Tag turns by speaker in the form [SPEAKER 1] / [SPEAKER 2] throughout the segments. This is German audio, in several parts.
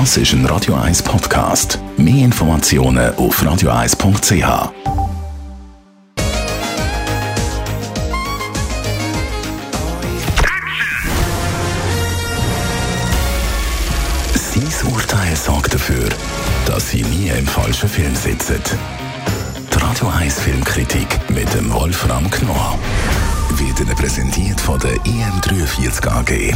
[SPEAKER 1] Das ist ein Radio 1 Podcast. Mehr Informationen auf radio1.ch. Sein Urteil sorgt dafür, dass Sie nie im falschen Film sitzen. Die Radio 1 Filmkritik mit dem Wolfram Knorr wird Ihnen präsentiert von der IM43 AG.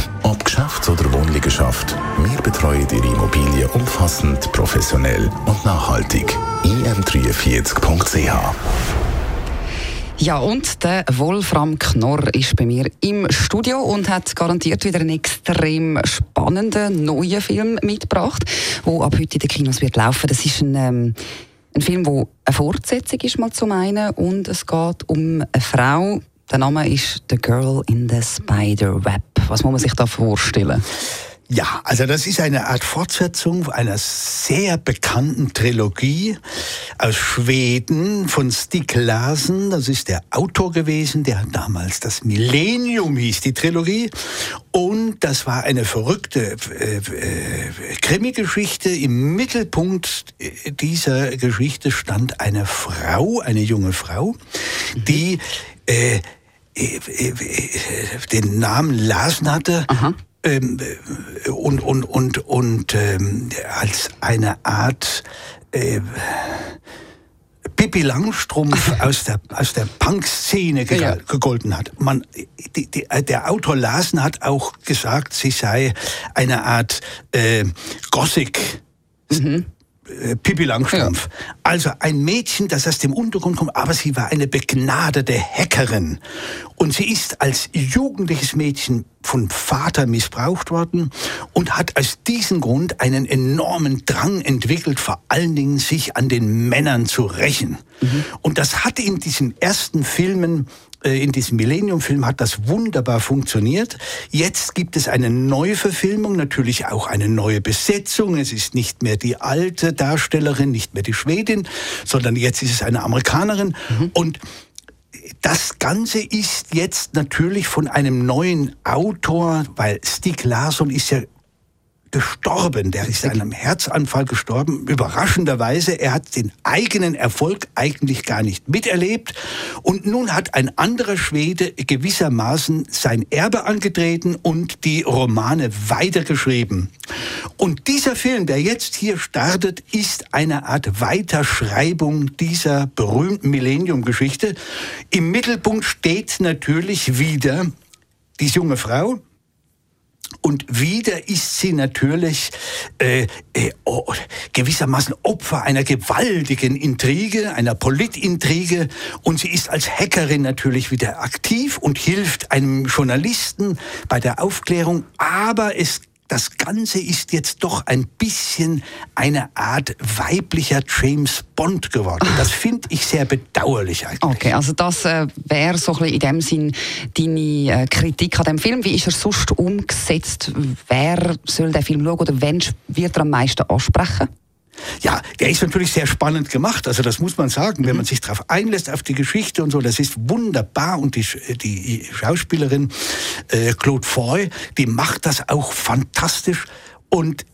[SPEAKER 1] Geschäfts- oder Wohnliegenschaft, wir betreuen Ihre Immobilie umfassend, professionell und nachhaltig. im43.ch
[SPEAKER 2] Ja, und der Wolfram Knorr ist bei mir im Studio und hat garantiert wieder einen extrem spannenden neuen Film mitgebracht, der ab heute in den Kinos wird laufen. Das ist ein, ähm, ein Film, der eine Fortsetzung ist, mal zum einen, und es geht um eine Frau. Der Name ist The Girl in the Spider Web. Was muss man sich da vorstellen?
[SPEAKER 3] Ja, also das ist eine Art Fortsetzung einer sehr bekannten Trilogie aus Schweden von Stig Larsen. Das ist der Autor gewesen, der damals das Millennium hieß die Trilogie. Und das war eine verrückte äh, äh, Krimi-Geschichte. Im Mittelpunkt dieser Geschichte stand eine Frau, eine junge Frau, die äh, äh, äh, den Namen Larsen hatte.
[SPEAKER 2] Aha.
[SPEAKER 3] Ähm, äh, und und und und ähm, als eine Art äh, Pippi Langstrumpf aus der aus der Punk-Szene ge
[SPEAKER 2] Ja.
[SPEAKER 3] gegolten hat. Man, die, die, der Autor Larsen hat auch gesagt, sie sei eine Art äh, Gothic. Äh, Pippi Langstrumpf. Also ein Mädchen, das aus dem Untergrund kommt, aber sie war eine begnadete Hackerin. Und sie ist als jugendliches Mädchen vom Vater missbraucht worden und hat aus diesem Grund einen enormen Drang entwickelt, vor allen Dingen sich an den Männern zu rächen. Und das hat in diesen ersten Filmen in diesem Millennium-Film hat das wunderbar funktioniert. Jetzt gibt es eine Neuverfilmung, natürlich auch eine neue Besetzung. Es ist nicht mehr die alte Darstellerin, nicht mehr die Schwedin, sondern jetzt ist es eine Amerikanerin. Und das Ganze ist jetzt natürlich von einem neuen Autor, weil Stig Larsson ist ja gestorben. Der ist an einem Herzanfall gestorben. Überraschenderweise, er hat den eigenen Erfolg eigentlich gar nicht miterlebt. Und nun hat ein anderer Schwede gewissermaßen sein Erbe angetreten und die Romane weitergeschrieben. Und dieser Film, der jetzt hier startet, ist eine Art Weiterschreibung dieser berühmten Millennium-Geschichte. Im Mittelpunkt steht natürlich wieder die junge Frau, und wieder ist sie natürlich äh, äh, gewissermaßen Opfer einer gewaltigen Intrige, einer Politintrige. Und sie ist als Hackerin natürlich wieder aktiv und hilft einem Journalisten bei der Aufklärung. Aber es das Ganze ist jetzt doch ein bisschen eine Art weiblicher James Bond geworden. Das finde ich sehr bedauerlich eigentlich.
[SPEAKER 2] Okay, also das äh, wäre so ein bisschen in dem Sinn deine äh, Kritik an dem Film. Wie ist er sonst umgesetzt? Wer soll den Film schauen oder wen wird er am meisten ansprechen?
[SPEAKER 3] Ja, der ist natürlich sehr spannend gemacht. Also das muss man sagen, wenn man sich darauf einlässt, auf die Geschichte und so, das ist wunderbar. Und die, die Schauspielerin äh, Claude Foy, die macht das auch fantastisch. Und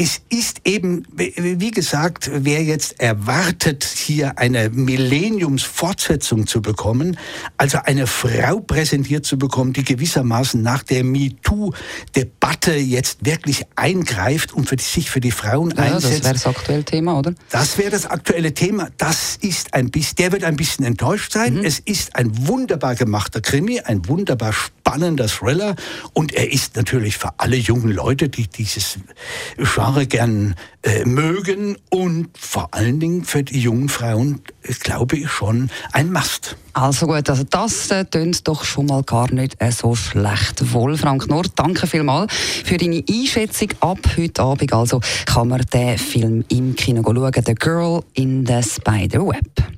[SPEAKER 3] es ist eben, wie gesagt, wer jetzt erwartet, hier eine Millenniums-Fortsetzung zu bekommen, also eine Frau präsentiert zu bekommen, die gewissermaßen nach der MeToo-Debatte jetzt wirklich eingreift und für sich für die Frauen
[SPEAKER 2] Ja,
[SPEAKER 3] einsetzt.
[SPEAKER 2] das wäre das aktuelle Thema, oder?
[SPEAKER 3] Das wäre das aktuelle Thema. Das ist ein bisschen, der wird ein bisschen enttäuscht sein. Es ist ein wunderbar gemachter Krimi, ein wunderbar spannender Thriller und er ist natürlich für alle jungen Leute, die dieses Genre gern äh, mögen und vor allen Dingen für die jungen Frauen, äh, glaube ich schon, ein Must.
[SPEAKER 2] Also gut, also das äh, doch schon mal gar nicht äh, so schlecht. Wolfram Knorr, danke vielmals für deine Einschätzung ab heute Abend. Also kann man den Film im Kino schauen, The Girl in the Spider Web.